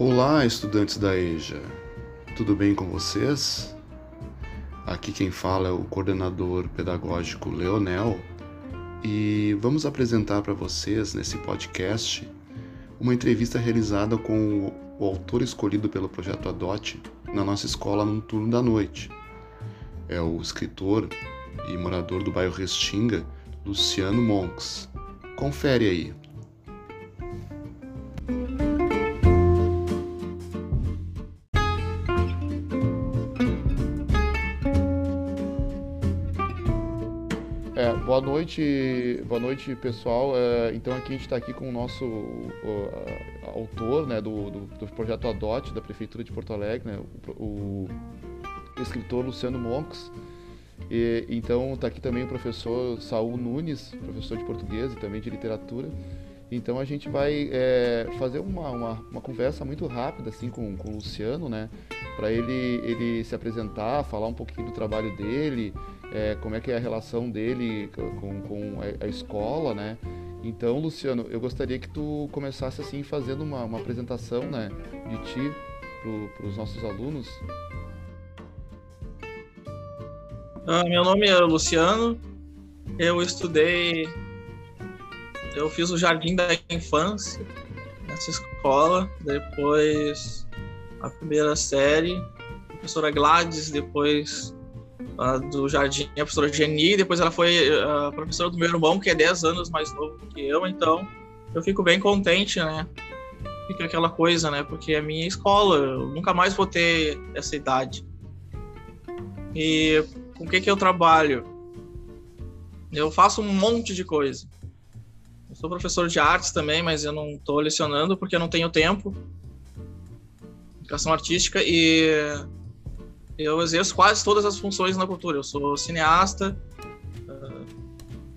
Olá, estudantes da EJA. Tudo bem com vocês? Aqui quem fala é o coordenador pedagógico Leonel e vamos apresentar para vocês nesse podcast uma entrevista realizada com o autor escolhido pelo projeto Adote na nossa escola no turno da noite. É o escritor e morador do bairro Restinga, Luciano Monks. Confere aí. Noite, boa noite pessoal. É, então aqui a gente está aqui com o nosso o, autor né, do, do, do, projeto Adote da Prefeitura de Porto Alegre, né, o, o, escritor Luciano Monks. E, então está aqui também o professor Saul Nunes, professor de português e também de literatura. Então a gente vai é, fazer uma, uma, uma, conversa muito rápida assim com, com o Luciano, né? Para ele, ele se apresentar, falar um pouquinho do trabalho dele, é, como é que é a relação dele com, com a, a, escola, né? Então, Luciano, eu gostaria que tu começasse assim fazendo uma, uma apresentação, né, de ti para os nossos alunos. Ah, meu nome é Luciano. Eu estudei, eu fiz o jardim da infância nessa escola. Depois a primeira série, a professora Gladys, depois do jardim, a professora Geni, depois ela foi a professora do meu irmão, que é 10 anos mais novo que eu, então eu fico bem contente, né? Fica aquela coisa, né? Porque é minha escola, eu nunca mais vou ter essa idade. E com o que que eu trabalho? Eu faço um monte de coisa. Sou professor de artes também, mas eu não estou lecionando porque eu não tenho tempo. Educação artística e eu exerço quase todas as funções na cultura. Eu sou cineasta, ah,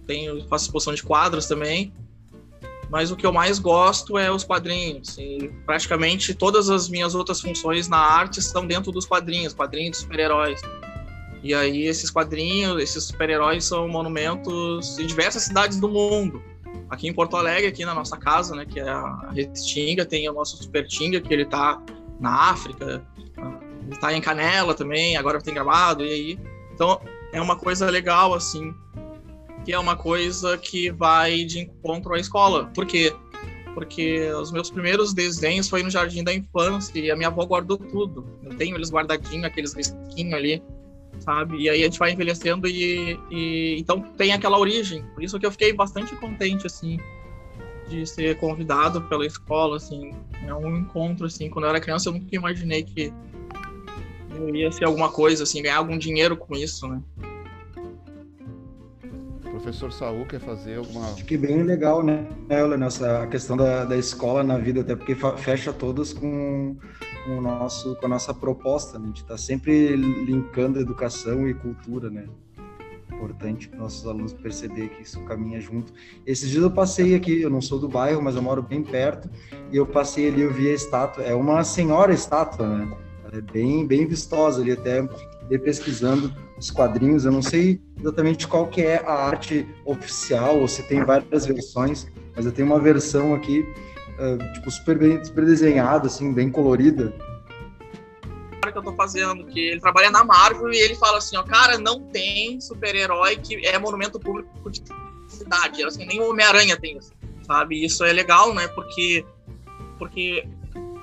tenho, faço exposição de quadros também, mas o que eu mais gosto é os quadrinhos. E praticamente todas as minhas outras funções na arte estão dentro dos quadrinhos, quadrinhos de super-heróis. E aí esses quadrinhos, esses super-heróis são monumentos em diversas cidades do mundo. Aqui em Porto Alegre, aqui na nossa casa, né, que é a Restinga, tem o nosso Super Tinga, que ele está na África, tá em Canela também, agora tem gravado, e aí. Então, é uma coisa legal, assim, que é uma coisa que vai de encontro à escola. Por quê? Porque os meus primeiros desenhos foi no jardim da infância e a minha avó guardou tudo. Eu tenho eles guardadinhos, aqueles risquinhos ali, sabe? E aí a gente vai envelhecendo e, e então tem aquela origem. Por isso que eu fiquei bastante contente, assim, de ser convidado pela escola, assim. É um encontro, assim. Quando eu era criança, eu nunca imaginei que eu ia ser alguma coisa, assim, ganhar algum dinheiro com isso, né? Professor Saul quer fazer alguma. Acho que bem legal, né, Helena, essa questão da, da escola na vida, até porque fecha todas com, com, o nosso, com a nossa proposta, né? A gente está sempre linkando educação e cultura, né? Importante para nossos alunos perceber que isso caminha junto. Esses dias eu passei aqui, eu não sou do bairro, mas eu moro bem perto, e eu passei ali, eu vi a estátua, é uma senhora estátua, né? é bem, bem vistosa ali, até pesquisando os quadrinhos, eu não sei exatamente qual que é a arte oficial, ou se tem várias versões, mas eu tenho uma versão aqui, uh, tipo, super bem super desenhada, assim, bem colorida. que eu tô fazendo, que ele trabalha na Marvel e ele fala assim, ó, cara, não tem super-herói que é monumento público de cidade, assim, nem o Homem-Aranha tem isso, sabe? Isso é legal, né, porque porque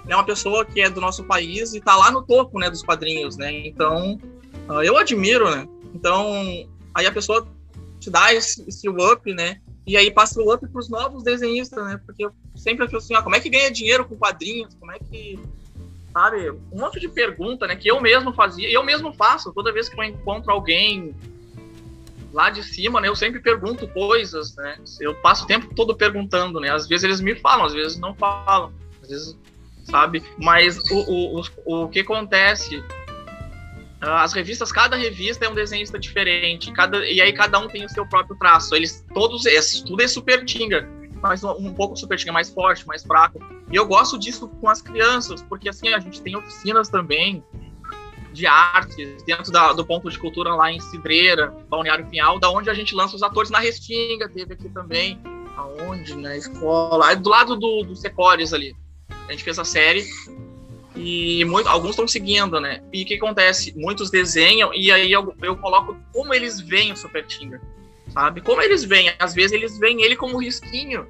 é uma pessoa que é do nosso país e está lá no topo, né, dos quadrinhos, né? Então, eu admiro, né? Então, aí a pessoa te dá esse, esse up, né? E aí passa o up para os novos desenhistas, né? Porque eu sempre acho assim, ó, como é que ganha dinheiro com quadrinhos? Como é que sabe, um monte de pergunta, né, que eu mesmo fazia, eu mesmo faço, toda vez que eu encontro alguém lá de cima, né, eu sempre pergunto coisas, né, eu passo o tempo todo perguntando, né, às vezes eles me falam, às vezes não falam, às vezes sabe? Mas o, o, o, o que acontece? As revistas, cada revista é um desenhista diferente, cada, e aí cada um tem o seu próprio traço. Eles todos esses, tudo é super tinga, mas um, um pouco super tinga mais forte, mais fraco. E eu gosto disso com as crianças, porque assim a gente tem oficinas também de arte dentro da, do ponto de cultura lá em Cidreira, Balneário Pinhal, da onde a gente lança os atores na Restinga, teve aqui também, aonde na escola, do lado do, do Secores ali. A gente fez a série E muito, alguns estão seguindo, né? E o que acontece? Muitos desenham e aí eu, eu coloco como eles veem o Super Tinga, sabe? Como eles veem. Às vezes eles veem ele como risquinho.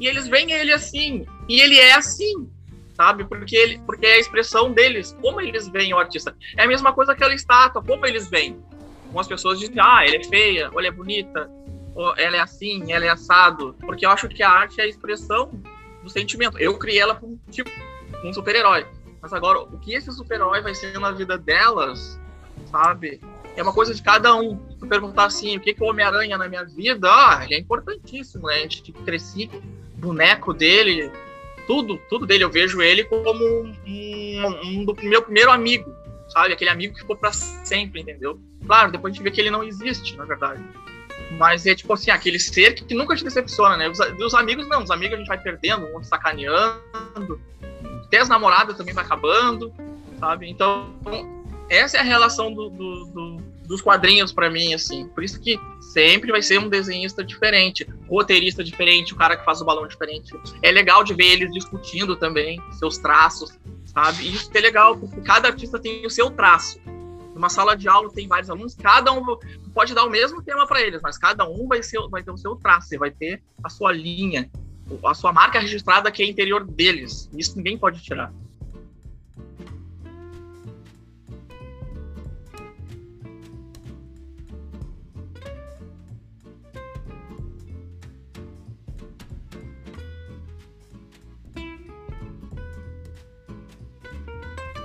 E eles veem ele assim. E ele é assim, sabe? Porque, ele, porque é a expressão deles, como eles veem o artista. É a mesma coisa que aquela estátua, como eles veem. Algumas pessoas dizem, ah, ela é feia, ou ela é bonita, ou ela é assim, ela é assado. Porque eu acho que a arte é a expressão do sentimento. Eu criei ela com tipo um super-herói. Mas agora, o que esse super-herói vai ser na vida delas, sabe? É uma coisa de cada um. Se perguntar assim, o que, que o Homem-Aranha na minha vida, ah, ele é importantíssimo, né? A gente cresci, boneco dele, tudo, tudo dele. Eu vejo ele como um, um, um do meu primeiro amigo, sabe? Aquele amigo que ficou para sempre, entendeu? Claro, depois a gente vê que ele não existe, na verdade. Mas é tipo assim, aquele ser que nunca te decepciona, né? Os, os amigos não, os amigos a gente vai perdendo, um sacaneando, até as namoradas também vai acabando, sabe? Então, essa é a relação do, do, do, dos quadrinhos para mim, assim. Por isso que sempre vai ser um desenhista diferente, roteirista diferente, o cara que faz o balão diferente. É legal de ver eles discutindo também seus traços, sabe? E isso é legal, porque cada artista tem o seu traço. Numa sala de aula tem vários alunos, cada um pode dar o mesmo tema para eles, mas cada um vai, ser, vai ter o seu traço, vai ter a sua linha, a sua marca registrada que é interior deles. Isso ninguém pode tirar.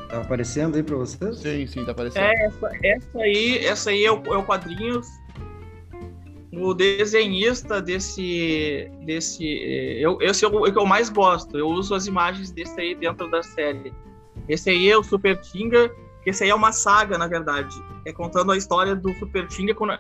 Tá aparecendo aí para vocês? Sim, sim, tá aparecendo. É, essa, essa aí, essa aí é o, é o quadrinhos o desenhista desse desse eu esse é o que eu mais gosto eu uso as imagens desse aí dentro da série. Esse aí é o Super Tinga esse aí é uma saga na verdade. É contando a história do Super Tinga quando...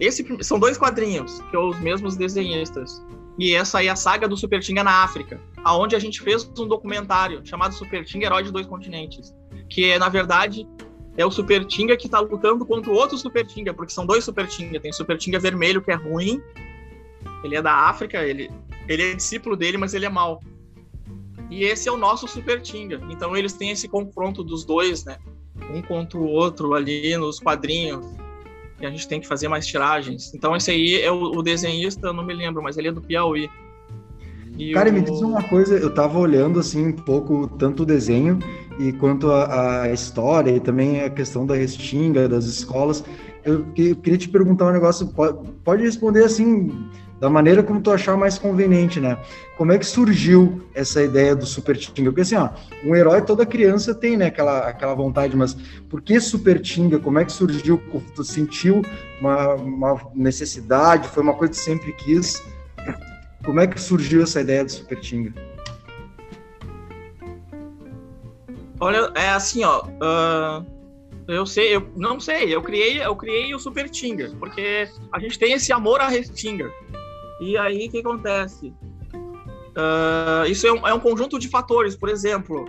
esse são dois quadrinhos que são os mesmos desenhistas. E essa aí é a saga do Super Tinga na África aonde a gente fez um documentário chamado Super Tinga Herói de Dois Continentes que é na verdade é o Super Tinga que tá lutando contra o outro Super Tinga, porque são dois Super Tinga. Tem o Super Tinga vermelho, que é ruim. Ele é da África, ele, ele é discípulo dele, mas ele é mau. E esse é o nosso Super Tinga. Então eles têm esse confronto dos dois, né? Um contra o outro ali nos quadrinhos. E a gente tem que fazer mais tiragens. Então esse aí é o, o desenhista, não me lembro, mas ele é do Piauí. E Cara, o... me diz uma coisa, eu tava olhando assim um pouco tanto o desenho e quanto à história e também a questão da restinga, das escolas. Eu, eu queria te perguntar um negócio, pode, pode, responder assim, da maneira como tu achar mais conveniente, né? Como é que surgiu essa ideia do Super Tinga? Porque assim, ó, um herói toda criança tem, né, aquela, aquela vontade, mas por que Super Tinga? Como é que surgiu? Tu sentiu uma, uma necessidade? Foi uma coisa que sempre quis? Como é que surgiu essa ideia do Super Tinga? Olha, é assim, ó. Uh, eu sei, eu não sei, eu criei, eu criei o Super Tinga, porque a gente tem esse amor a Restinga. E aí o que acontece? Uh, isso é um, é um, conjunto de fatores. Por exemplo,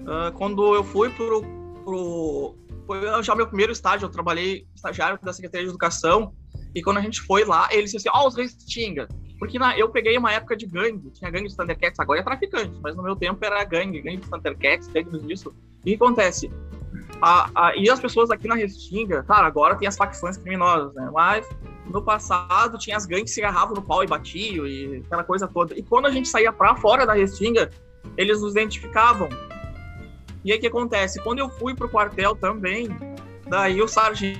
uh, quando eu fui pro, pro foi já meu primeiro estágio, eu trabalhei estagiário da Secretaria de Educação, e quando a gente foi lá, eles disseram assim, ó, oh, os Restinga. Porque na, eu peguei uma época de gangue, tinha gangue de Thundercats, agora é traficante, mas no meu tempo era gangue, gangue de Thundercats, gangue disso. E acontece? A, a, e as pessoas aqui na Restinga, claro, agora tem as facções criminosas, né? Mas no passado tinha as gangues que se agarravam no pau e batiam e aquela coisa toda. E quando a gente saía pra fora da Restinga, eles nos identificavam. E aí o que acontece? Quando eu fui pro quartel também, daí o sargento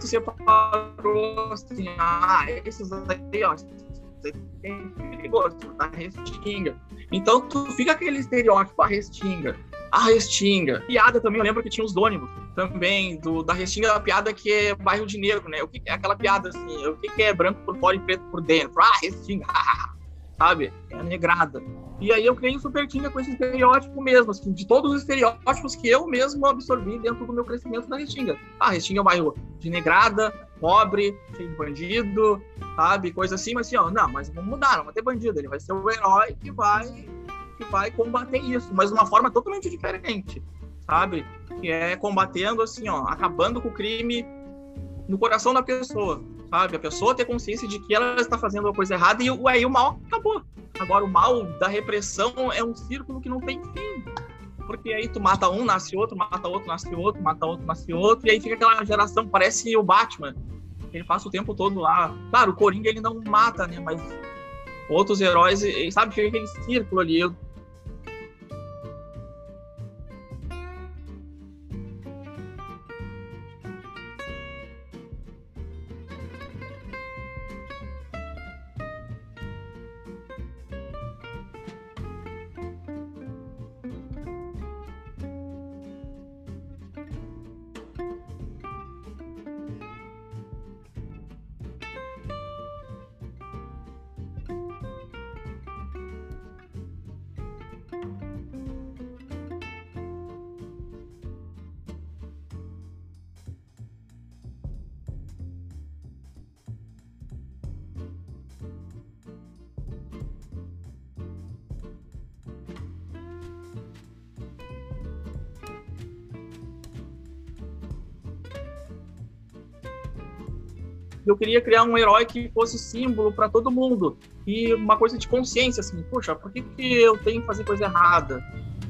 separou assim, ah, esses aí, ó, perigoso, tá restinga. Então tu fica aquele estereótipo, a restinga. A restinga. Piada também, eu lembro que tinha os dônibus também, do, da restinga da piada que é bairro de negro, né? O que é aquela piada assim? O que, que é branco por fora e preto por dentro? Ah, restinga, sabe? É negrada. E aí eu criei o Super Tinga com esse estereótipo mesmo, assim, de todos os estereótipos que eu mesmo absorvi dentro do meu crescimento da Restinga. Ah, Restinga é um bairro de negrada, pobre, cheio de bandido, sabe? Coisa assim, mas assim, ó, não, mas vamos mudar, não vai ter bandido, ele vai ser o herói que vai, que vai combater isso, mas de uma forma totalmente diferente, sabe? Que é combatendo, assim, ó, acabando com o crime no coração da pessoa, sabe? A pessoa ter consciência de que ela está fazendo uma coisa errada e aí o mal acabou. Agora, o mal da repressão é um círculo que não tem fim, porque aí tu mata um, nasce outro, mata outro, nasce outro, mata outro, nasce outro, e aí fica aquela geração, parece o Batman, ele passa o tempo todo lá. Claro, o Coringa ele não mata, né, mas outros heróis, sabe, fica aquele círculo ali. Eu eu queria criar um herói que fosse símbolo para todo mundo e uma coisa de consciência assim, poxa, por que, que eu tenho que fazer coisa errada?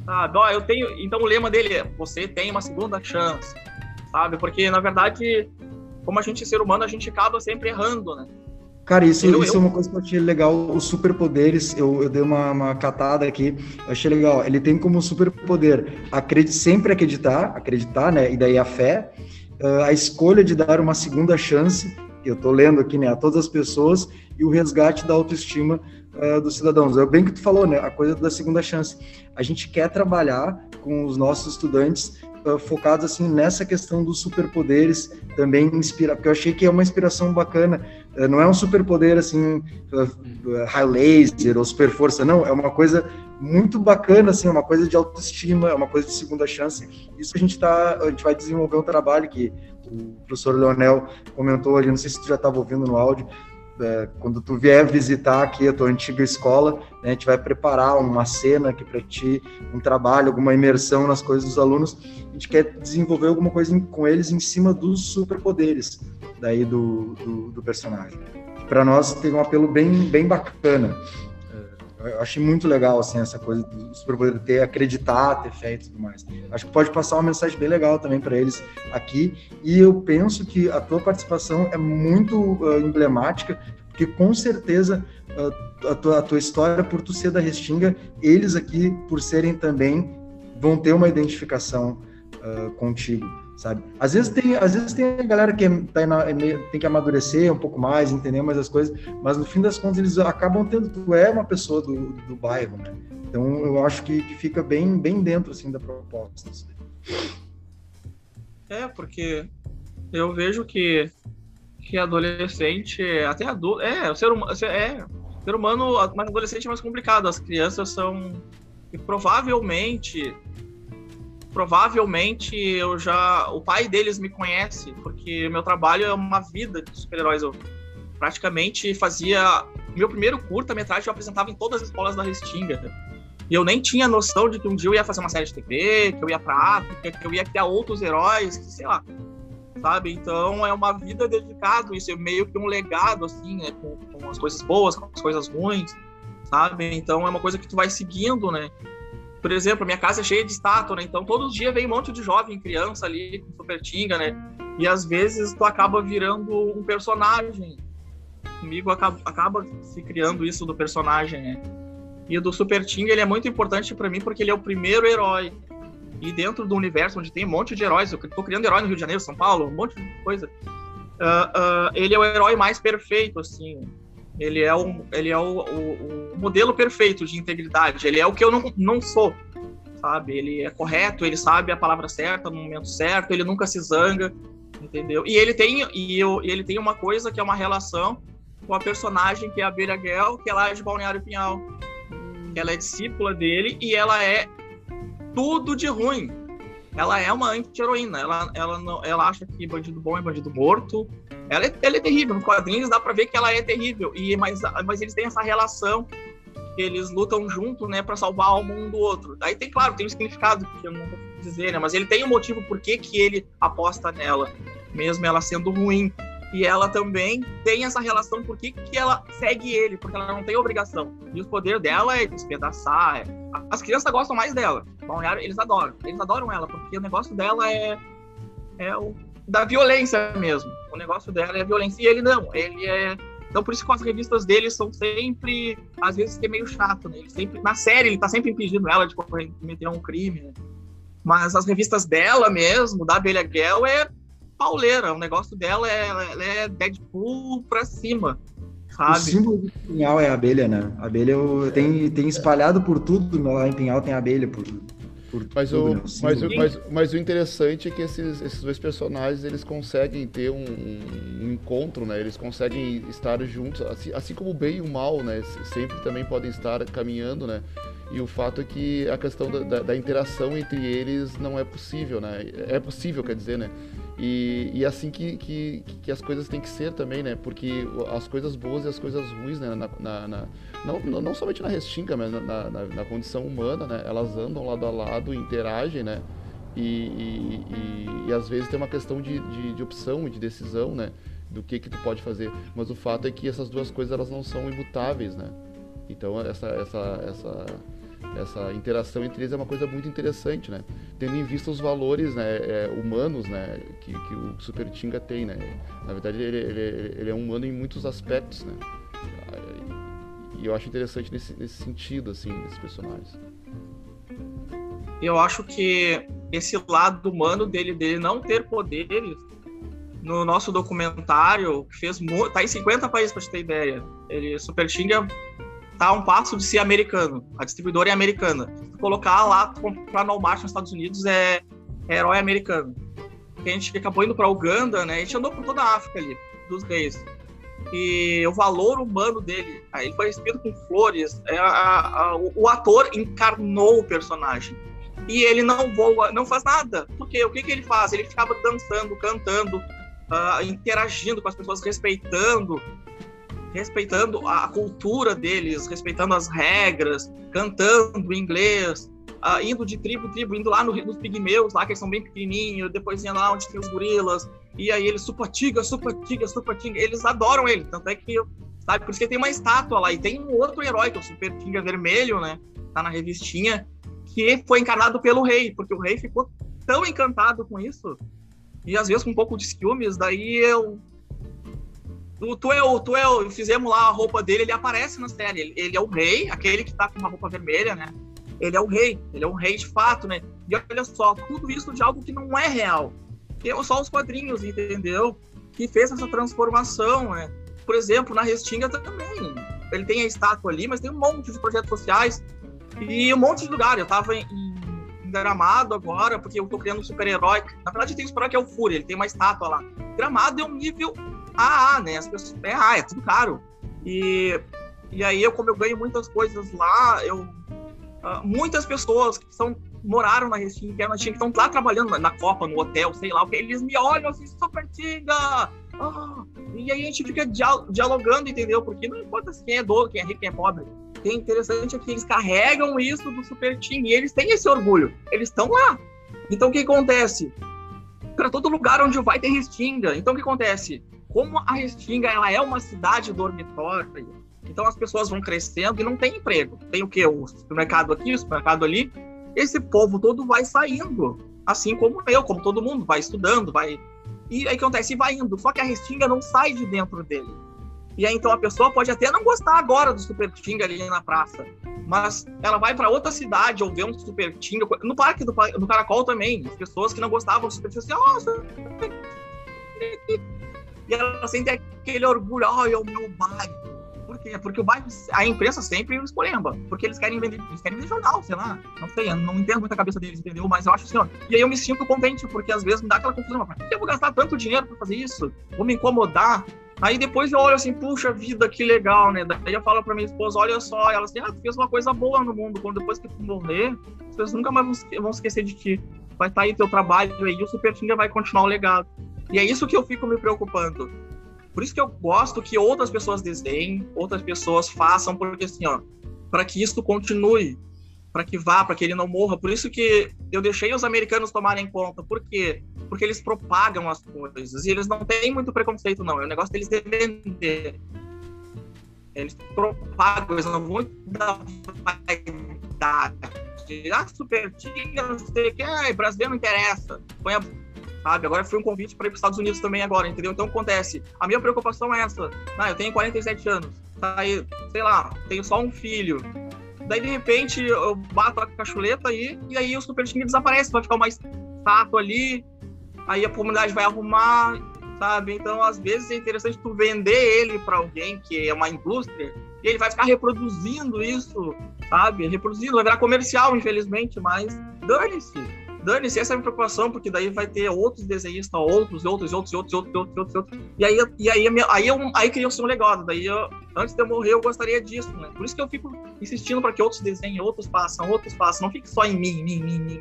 Sabe? Ó, eu tenho, então o lema dele é: você tem uma segunda chance, sabe? Porque na verdade, como a gente é ser humano, a gente acaba sempre errando, né? Cara, isso, eu, isso eu... é uma coisa que eu achei legal, os superpoderes, eu, eu dei uma, uma catada aqui, eu achei legal, ele tem como superpoder acredit, sempre acreditar, acreditar, né, e daí a fé, uh, a escolha de dar uma segunda chance eu estou lendo aqui, né, a todas as pessoas e o resgate da autoestima uh, dos cidadãos. É bem que tu falou, né, a coisa da segunda chance. A gente quer trabalhar com os nossos estudantes uh, focados assim nessa questão dos superpoderes, também inspira, porque eu achei que é uma inspiração bacana. Uh, não é um superpoder assim high laser ou super força, não. É uma coisa muito bacana, assim, uma coisa de autoestima, é uma coisa de segunda chance. Isso a gente tá, a gente vai desenvolver um trabalho que o professor Leonel comentou ali, não sei se tu já estava ouvindo no áudio, é, quando tu vier visitar aqui a tua antiga escola, né, a gente vai preparar uma cena aqui para ti, um trabalho, alguma imersão nas coisas dos alunos. A gente quer desenvolver alguma coisa com eles em cima dos superpoderes daí do, do, do personagem. Para nós tem um apelo bem, bem bacana. Eu achei muito legal, assim, essa coisa do superpoder ter, acreditar, ter fé e tudo mais. Acho que pode passar uma mensagem bem legal também para eles aqui. E eu penso que a tua participação é muito uh, emblemática, porque com certeza uh, a, tua, a tua história, por tu ser da Restinga, eles aqui, por serem também, vão ter uma identificação uh, contigo sabe? Às vezes tem, às vezes tem a galera que tá na, é tem que amadurecer um pouco mais, entender mais as coisas, mas no fim das contas eles acabam tendo, tu é uma pessoa do, do bairro, né? Então eu acho que, que fica bem, bem dentro assim da proposta. Assim. É, porque eu vejo que que adolescente, até adulto, é, o ser humano, é, ser humano, mas adolescente é mais complicado. As crianças são provavelmente provavelmente eu já. O pai deles me conhece, porque meu trabalho é uma vida de super-heróis. Eu praticamente fazia. Meu primeiro curta-metragem eu apresentava em todas as escolas da Restinga. E eu nem tinha noção de que um dia eu ia fazer uma série de TV, que eu ia pra África, que eu ia criar outros heróis, sei lá. Sabe? Então é uma vida dedicada, isso é meio que um legado, assim, né? Com, com as coisas boas, com as coisas ruins, sabe? Então é uma coisa que tu vai seguindo, né? Por exemplo, minha casa é cheia de estátua, né? Então todos os dias vem um monte de jovem, criança ali, com super tinga, né? E às vezes tu acaba virando um personagem. Comigo acaba, acaba se criando isso do personagem, né? E do Super Tinga ele é muito importante para mim porque ele é o primeiro herói. E dentro do universo onde tem um monte de heróis, eu tô criando herói no Rio de Janeiro, São Paulo, um monte de coisa. Uh, uh, ele é o herói mais perfeito, assim. Ele é, o, ele é o, o, o, modelo perfeito de integridade. Ele é o que eu não, não sou, sabe? Ele é correto, ele sabe a palavra certa no momento certo, ele nunca se zanga, entendeu? E ele tem, e eu, ele tem uma coisa que é uma relação com a personagem que é a Beira Gel, que ela é de Balneário Pinhal. Ela é discípula dele e ela é tudo de ruim ela é uma anti-heroína. Ela, ela, ela acha que bandido bom é bandido morto. Ela é, ela é terrível. Nos quadrinhos dá pra ver que ela é terrível. E, mas, mas eles têm essa relação eles lutam junto, né, para salvar mundo do outro. Aí tem, claro, tem um significado que eu não vou dizer, né, mas ele tem um motivo por que, que ele aposta nela, mesmo ela sendo ruim. E ela também tem essa relação por que, que ela segue ele, porque ela não tem obrigação. E o poder dela é despedaçar. É... As crianças gostam mais dela. Balneário, eles adoram. Eles adoram ela, porque o negócio dela é, é o da violência mesmo. O negócio dela é a violência. E ele não, ele é. Então, por isso que as revistas dele são sempre, às vezes, é meio chato, né? Ele sempre, na série, ele tá sempre impedindo ela de cometer um crime, né? Mas as revistas dela mesmo, da Abelha Gel, é pauleira. O negócio dela é, ela é Deadpool pra cima. Sabe? O símbolo do Pinhal é a abelha, né? A abelha tem, tem espalhado por tudo. Lá em Pinhal tem abelha por, por mas, tudo, o, né? mas, o, mas, mas, o interessante é que esses, esses dois personagens eles conseguem ter um, um, encontro, né? Eles conseguem estar juntos, assim, assim como o bem e o mal, né? Sempre também podem estar caminhando, né? E o fato é que a questão da, da, da interação entre eles não é possível, né? É possível, quer dizer, né? E, e assim que, que, que, as coisas têm que ser também, né? Porque as coisas boas e as coisas ruins, né? Na, na, na não, não somente na restinga, mas na, na, na, condição humana, né? Elas andam lado a lado, interagem, né? E, e, e, e às vezes tem uma questão de, de, de opção e de decisão, né? Do que que tu pode fazer. Mas o fato é que essas duas coisas elas não são imutáveis, né? Então essa, essa, essa essa interação entre eles é uma coisa muito interessante, né? Tendo em vista os valores né, é, humanos né, que, que o Super Tinga tem, né? Na verdade, ele, ele, ele, é humano em muitos aspectos, né? E eu acho interessante nesse, nesse sentido, assim, desses personagens. Eu acho que esse lado humano dele, dele não ter poderes, no nosso documentário, que fez tá em 50 países para te ter ideia. Ele Super Tinga tá um passo de ser americano. A distribuidora é americana. Colocar lá, comprar no Walmart nos Estados Unidos é, é herói americano. A gente acabou indo para Uganda, né? A gente andou por toda a África ali, dos reis. E o valor humano dele, aí ele foi recebido com flores. É, a, a, o, o, ator encarnou o personagem. E ele não voa, não faz nada. Porque o que, que ele faz? Ele ficava dançando, cantando, uh, interagindo com as pessoas, respeitando respeitando a cultura deles, respeitando as regras, cantando inglês, uh, indo de tribo em tribo, indo lá no, nos pigmeus, lá que eles são bem pequenininhos, depois indo lá onde tem os gorilas, e aí eles supatiga, supatiga, supatiga, eles adoram ele, tanto é que, sabe, por isso que tem uma estátua lá, e tem um outro herói, que é o Super Tinga Vermelho, né, tá na revistinha, que foi encarnado pelo rei, porque o rei ficou tão encantado com isso, e às vezes com um pouco de ciúmes, daí eu o Tuel, Tuel, fizemos lá a roupa dele, ele aparece na série. Ele, ele, é o rei, aquele que tá com uma roupa vermelha, né? Ele é o rei, ele é um rei de fato, né? E olha só, tudo isso de algo que não é real. Temos só os quadrinhos, entendeu? Que fez essa transformação, né? Por exemplo, na Restinga também. Ele tem a estátua ali, mas tem um monte de projetos sociais e um monte de lugar. Eu tava em, em Gramado agora, porque eu tô criando um super-herói. Na verdade, tem um super-herói que é o Fúria, ele tem uma estátua lá. Gramado é um nível AA, né? As pessoas, é AA, é tudo caro. E, e aí, eu, como eu ganho muitas coisas lá, eu. Muitas pessoas que são, moraram na Restinga, é que estão lá trabalhando na, na, Copa, no hotel, sei lá, eles me olham assim, super tinga! Ah, e aí a gente fica dialogando, entendeu? Porque não importa quem é dono, quem é rico, quem é pobre. O que é interessante é que eles carregam isso do Super Team e eles têm esse orgulho. Eles estão lá. Então o que acontece? Para todo lugar onde vai ter Restinga. Então o que acontece? Como a Restinga ela é uma cidade dormitória, então as pessoas vão crescendo e não tem emprego. Tem o quê? O supermercado aqui, o supermercado ali. Esse povo todo vai saindo, assim como eu, como todo mundo, vai estudando, vai. E aí acontece? E vai indo. Só que a Restinga não sai de dentro dele. E aí então a pessoa pode até não gostar agora do Super Tinga ali na praça, mas ela vai para outra cidade ou ver um Super Tinga. No parque do, do Caracol também, as pessoas que não gostavam do Super Tinga, assim, oh, Super e ela sente aquele orgulho, oh, é o meu bairro. Por quê? Porque o bairro, a imprensa sempre escolhemba, porque eles querem vender, eles querem vender jornal, sei lá, não sei, eu não entendo muito a cabeça deles, entendeu? Mas eu acho assim, ó, e aí eu me sinto contente, porque às vezes me dá aquela confusão, por que eu vou gastar tanto dinheiro para fazer isso? Vou me incomodar? Aí depois eu olho assim, puxa vida, que legal, né? Daí eu falo pra minha esposa, olha só, ela assim, ah, tu fez uma coisa boa no mundo, quando depois que tu morrer, as pessoas nunca mais vão esquecer de ti. Vai estar tá aí teu trabalho aí, e o Super Tinga vai continuar o legado. E é isso que eu fico me preocupando. Por isso que eu gosto que outras pessoas desenhem, outras pessoas façam, porque assim, ó, para que isso continue. para que vá, para que ele não morra. Por isso que eu deixei os americanos tomarem conta. Por quê? Porque eles propagam as coisas e eles não têm muito preconceito, não. É o negócio deles de vender. Eles propagam, eles não vão dar vaidade. Ah, super não sei o que, ah, brasileiro não interessa. Põe a sabe? Agora foi um convite para ir para os Estados Unidos também agora, entendeu? Então acontece. A minha preocupação é essa. Ah, eu tenho 47 anos, tá aí, sei lá, tenho só um filho. Daí de repente eu bato a cachuleta aí e aí o Super Team desaparece, vai ficar uma estátua ali, aí a comunidade vai arrumar, sabe? Então às vezes é interessante tu vender ele para alguém que é uma indústria e ele vai ficar reproduzindo isso, sabe? Reproduzindo, vai virar comercial, infelizmente, mas dane-se dane-se essa é a minha preocupação, porque daí vai ter outros desenhistas, outros, outros, outros, outros, outros, outros, outros. outros. E aí, e aí, minha, aí, eu, aí queria ser um legado. Daí, eu, antes de eu morrer, eu gostaria disso, né? Por isso que eu fico insistindo para que outros desenhem, outros façam, outros façam. Não fique só em mim, mim, mim, mim.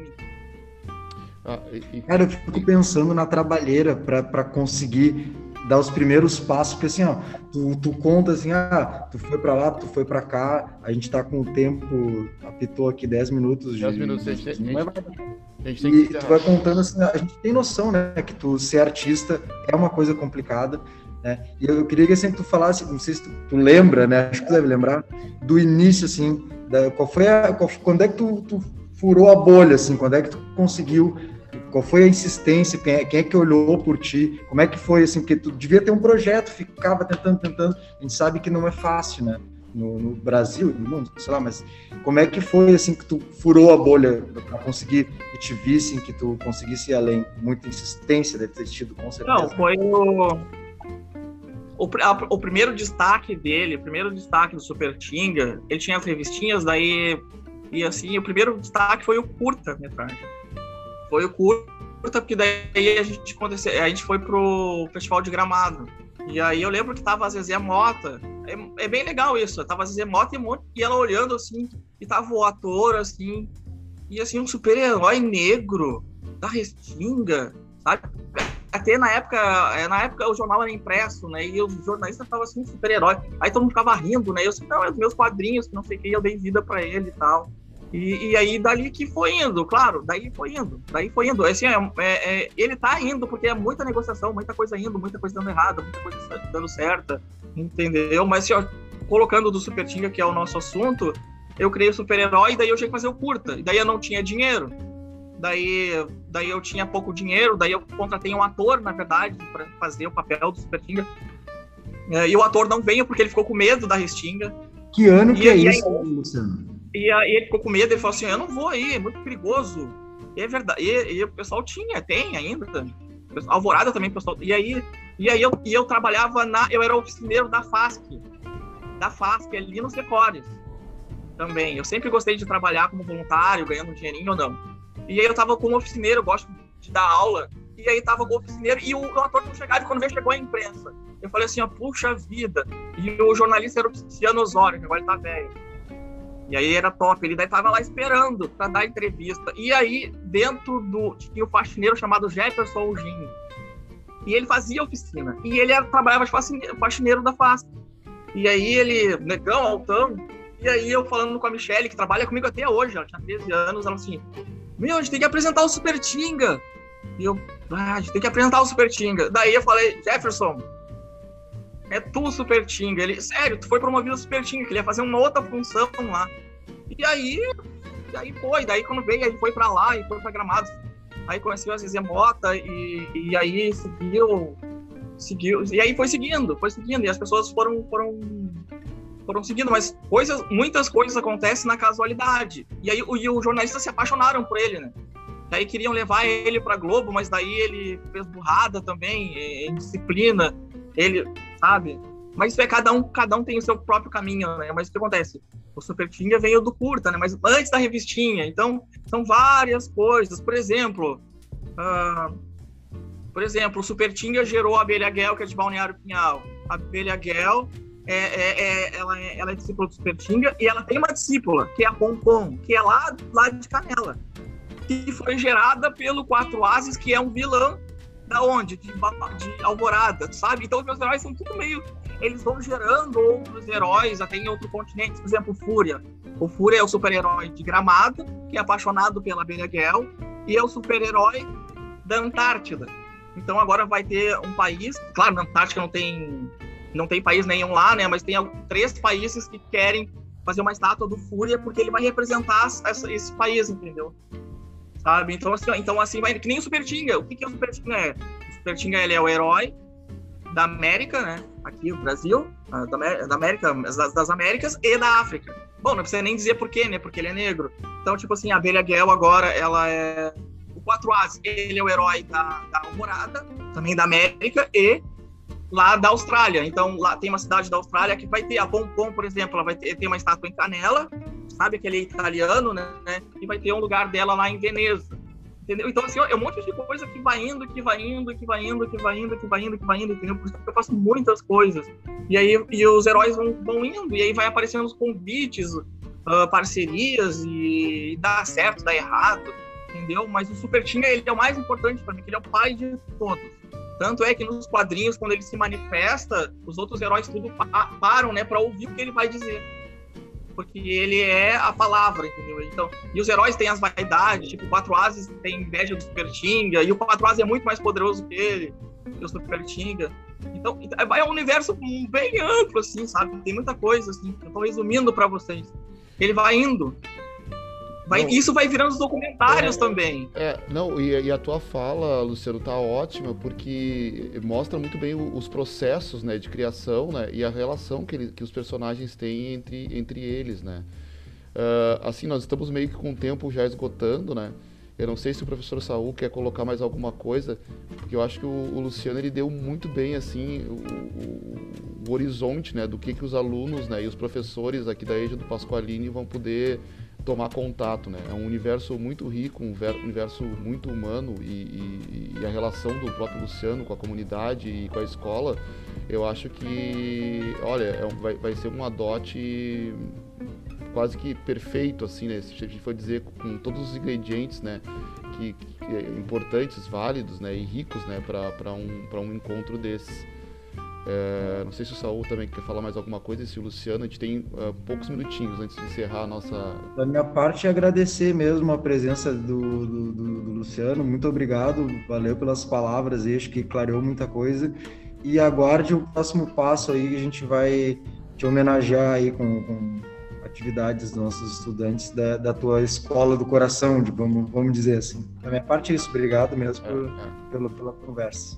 Ah, e, e... Cara, eu fico pensando na trabalheira para conseguir dar os primeiros passos, porque assim, ó, tu, tu conta assim, ah, tu foi para lá, tu foi para cá, a gente tá com o tempo, apitou aqui 10 minutos de... 10 minutos, gente, a gente, a gente tem que... E tu vai contando assim, a gente tem noção, né, que tu ser artista é uma coisa complicada, né, e eu queria que assim, tu falasse, não sei se tu, tu lembra, né, acho que tu deve lembrar, do início, assim, da, qual foi a, qual, quando é que tu, tu furou a bolha, assim, quando é que tu conseguiu qual foi a insistência? Quem é, quem é, que olhou por ti? Como é que foi, assim? Porque tu devia ter um projeto, ficava tentando, tentando. A gente sabe que não é fácil, né? No, no Brasil, no mundo, sei lá, mas como é que foi, assim, que tu furou a bolha para conseguir que te vissem, que tu conseguisse ir além? Muita insistência deve ter tido, com certeza. Não, foi o... O, a, o primeiro destaque dele, o primeiro destaque do Super Tinga, ele tinha as revistinhas, daí e assim, o primeiro destaque foi o curta-metragem foi o curta, porque daí a gente, a gente foi pro Festival de Gramado. E aí eu lembro que tava a Zezé Mota. É, é bem legal isso. Tava a Zezé Mota e, um monte, e ela olhando assim, e tava o ator assim, e assim, um super-herói negro da Restinga, sabe? Até na época, é, na época o jornal era impresso, né? E os jornalistas estavam assim, super-herói. Aí todo mundo ficava rindo, né? Eu assim, não, é os meus quadrinhos, que não sei o que, eu dei vida para ele e tal. E, e, aí dali que foi indo, claro, daí foi indo, daí foi indo. Assim, é, é, é, ele tá indo porque é muita negociação, muita coisa indo, muita coisa dando errado, muita coisa dando certa, entendeu? Mas assim, ó, colocando do Super Tinga, que é o nosso assunto, eu criei o super-herói, daí eu tinha que fazer o curta, e daí eu não tinha dinheiro. Daí, daí eu tinha pouco dinheiro, daí eu contratei um ator, na verdade, para fazer o papel do Super Tinga. É, e o ator não veio porque ele ficou com medo da Restinga. Que ano e, que é isso, aí, Luciano? E aí ele ficou com medo, ele falou assim, eu não vou aí, é muito perigoso. E é verdade, e, e o pessoal tinha, tem ainda. Alvorada também, pessoal. E aí, e aí eu, e eu trabalhava na. Eu era oficineiro da FASC. Da FASC, ali nos Decores. Também. Eu sempre gostei de trabalhar como voluntário, ganhando um dinheirinho ou não. E aí eu tava como oficineiro, eu gosto de dar aula. E aí tava com o oficineiro e o, o ator não chegava, e quando veio chegou a imprensa. Eu falei assim, ó, puxa vida. E o jornalista era o Luciano Osório, que agora ele tá velho. E aí era top, ele daí tava lá esperando para dar entrevista. E aí, dentro do. Tinha um faxineiro chamado Jefferson Eugênio. E ele fazia oficina. E ele era, trabalhava de faxineiro, faxineiro da FAST. E aí ele, negão, altão. E aí eu falando com a Michelle, que trabalha comigo até hoje, ela tinha 13 anos, ela assim: Meu, a gente tem que apresentar o Super Tinga. E eu, ah, a gente tem que apresentar o Super Tinga. Daí eu falei: Jefferson, é tu, Super Tinga. Ele, sério, tu foi promovido Super Tinga, que ele ia fazer uma outra função lá. E aí, e aí foi. Daí quando veio, aí foi pra lá e foi pra Gramados. Aí conheceu a Zezé Mota e, e aí seguiu, seguiu. E aí foi seguindo, foi seguindo. E as pessoas foram, foram, foram seguindo. Mas coisas, muitas coisas acontecem na casualidade. E aí o, e os jornalistas se apaixonaram por ele, né? Daí queriam levar ele para Globo, mas daí ele fez burrada também, em disciplina. Ele, sabe? Mas isso é cada um, cada um tem o seu próprio caminho, né? Mas o que acontece? O Super Tinga veio do curta, né? Mas antes da revistinha. Então, são várias coisas. Por exemplo, uh, por exemplo, o Super Tinga gerou a Abelha Guel, que é de Balneário Pinhal. A Abelha Guel, é, é, é, ela, é, ela é discípula do Super Tinga e ela tem uma discípula, que é a Pompom, que é lá, lá de Canela. Que foi gerada pelo Quatro Ases, que é um vilão da onde? De, de Alvorada, sabe? Então os meus heróis são tudo meio. Eles vão gerando outros heróis até em outro continente. Por exemplo, Fúria. O Fúria é o super-herói de Gramado, que é apaixonado pela Gel, e é o super-herói da Antártida. Então agora vai ter um país, claro, na Antártica não tem não tem país nenhum lá, né? Mas tem três países que querem fazer uma estátua do Fúria porque ele vai representar essa, esse país, entendeu? Sabe? Então assim, então assim vai que nem o Super Tinga. O que que é o Super Tinga é? O Super Tinga ele é o herói da América, né? Aqui o Brasil, da, da América, das, das, Américas e da África. Bom, não precisa nem dizer por quê, né? Porque ele é negro. Então tipo assim, a Abelha Gel agora ela é o Quatro As, ele é o herói da, da Alvorada, também da América e lá da Austrália. Então, lá tem uma cidade da Austrália que vai ter a Pompom, por exemplo, ela vai ter, ter uma estátua em Canela, sabe aquele italiano, né? E vai ter um lugar dela lá em Veneza. Entendeu? Então, assim, é um monte de coisa que vai indo, que vai indo, que vai indo, que vai indo, que vai indo, que vai indo, entendeu? Por isso que eu faço muitas coisas. E aí e os heróis vão, vão indo, e aí vai aparecendo os convites, uh, parcerias, e dá certo, dá errado, entendeu? Mas o Super Tinga, ele é o mais importante para mim, que ele é o pai de todos. Tanto é que nos quadrinhos, quando ele se manifesta, os outros heróis tudo param, né, para ouvir o que ele vai dizer. Porque ele é a palavra, entendeu? Então, e os heróis têm as vaidades, tipo, o Quatro Ases tem inveja do Super Tinga, e o Quatro Ases é muito mais poderoso que ele, que o Super Tinga. Então, é um universo bem amplo, assim, sabe? Tem muita coisa, assim. Eu tô resumindo para vocês. Ele vai indo. Vai, isso vai virando os documentários é, também. É, não, e, e, a tua fala, Luciano, tá ótima, porque mostra muito bem os processos né, de criação né, e a relação que, ele, que os personagens têm entre, entre eles, né? Uh, assim, nós estamos meio que com o tempo já esgotando, né? Eu não sei se o professor Saul quer colocar mais alguma coisa, porque eu acho que o, o Luciano ele deu muito bem assim o, o, o, horizonte, né, do que que os alunos, né, e os professores aqui da EJA do Pasqualini vão poder tomar contato, né? É um universo muito rico, um universo muito humano e, e, e, a relação do próprio Luciano com a comunidade e com a escola, eu acho que, olha, é um, vai, vai ser um adote quase que perfeito, assim, né? Se a gente for dizer com todos os ingredientes, né? Que, que importantes, válidos, né? E ricos, né? Para um, um encontro desses. É, não sei se o Saul também quer falar mais alguma coisa, e se o Luciano, a gente tem uh, poucos minutinhos antes de encerrar a nossa. Da minha parte, agradecer mesmo a presença do, do, do, do Luciano, muito obrigado, valeu pelas palavras, acho que clareou muita coisa. E aguarde o próximo passo aí, que a gente vai te homenagear aí com, com atividades dos nossos estudantes da, da, tua escola do coração, de, vamos, vamos dizer assim. Da minha parte é isso, obrigado mesmo é, por, é. Pela, pela conversa.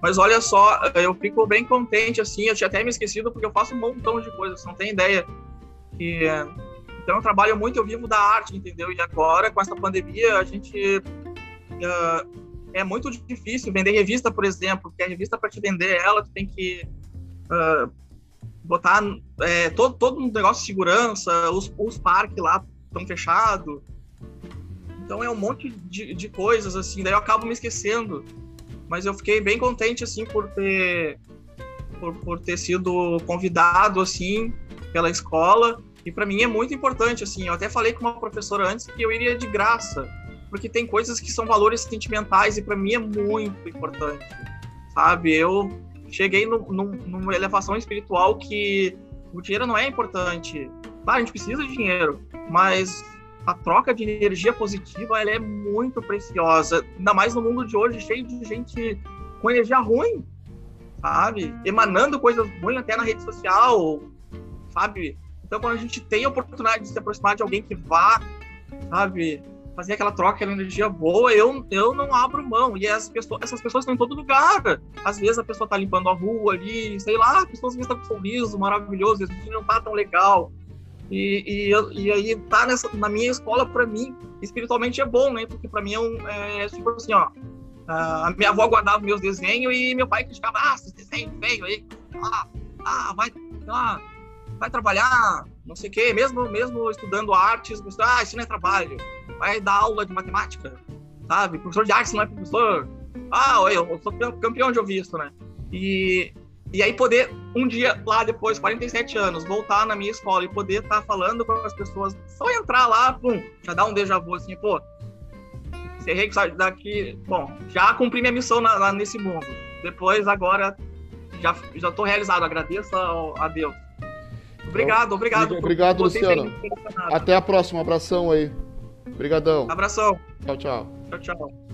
Mas olha só, eu fico bem contente, assim, eu tinha até me esquecido porque eu faço um montão de coisas, não tem ideia. E, então eu trabalho muito, eu vivo da arte, entendeu? E agora, com essa pandemia, a gente... Uh, é muito difícil vender revista, por exemplo, porque a revista, para te vender ela, tu tem que uh, botar é, todo, todo um negócio de segurança, os, os parques lá estão fechados. Então é um monte de, de coisas, assim, daí eu acabo me esquecendo mas eu fiquei bem contente assim por ter por, por ter sido convidado assim pela escola. E para mim é muito importante assim. Eu até falei com uma professora antes que eu iria de graça porque tem coisas que são valores sentimentais e para mim é muito importante sabe? Eu cheguei no, no, numa elevação espiritual que o dinheiro não é importante. Claro a gente precisa de dinheiro mas a troca de energia positiva ela é muito preciosa, ainda mais no mundo de hoje, cheio de gente com energia ruim, sabe? Emanando coisas ruins até na rede social, sabe? Então, quando a gente tem a oportunidade de se aproximar de alguém que vá, sabe, fazer aquela troca, aquela energia boa, eu, eu não abro mão. E as pessoas, essas pessoas estão em todo lugar. Às vezes a pessoa tá limpando a rua ali, sei lá, a pessoa às vezes com um sorriso maravilhoso, às vezes não tá tão legal. E, e, e aí tá nessa, na minha escola, para mim, espiritualmente é bom, né? Porque para mim é, um, é tipo assim, ó. A minha avó guardava meus desenhos e meu pai criticava, ah, esses desenhos feio aí, ah, ah, vai, lá, vai trabalhar, não sei o quê, mesmo, mesmo estudando artes, ah, isso não é trabalho, vai dar aula de matemática, sabe? Professor de artes não é professor. Ah, eu sou campeão de ouvir isso, né? E, e aí poder, um dia lá depois, 47 anos, voltar na minha escola e poder estar tá falando com as pessoas, só entrar lá, pum, já dá um déjà vu, assim, pô, encerrei daqui, bom, já cumpri minha missão na, na, nesse mundo. Depois, agora, já, já tô realizado, agradeço a, a Deus. Obrigado, obrigado. Obrigado, Luciano. Até a próxima, abração aí. Obrigadão. Abração. Tchau, tchau. Tchau, tchau.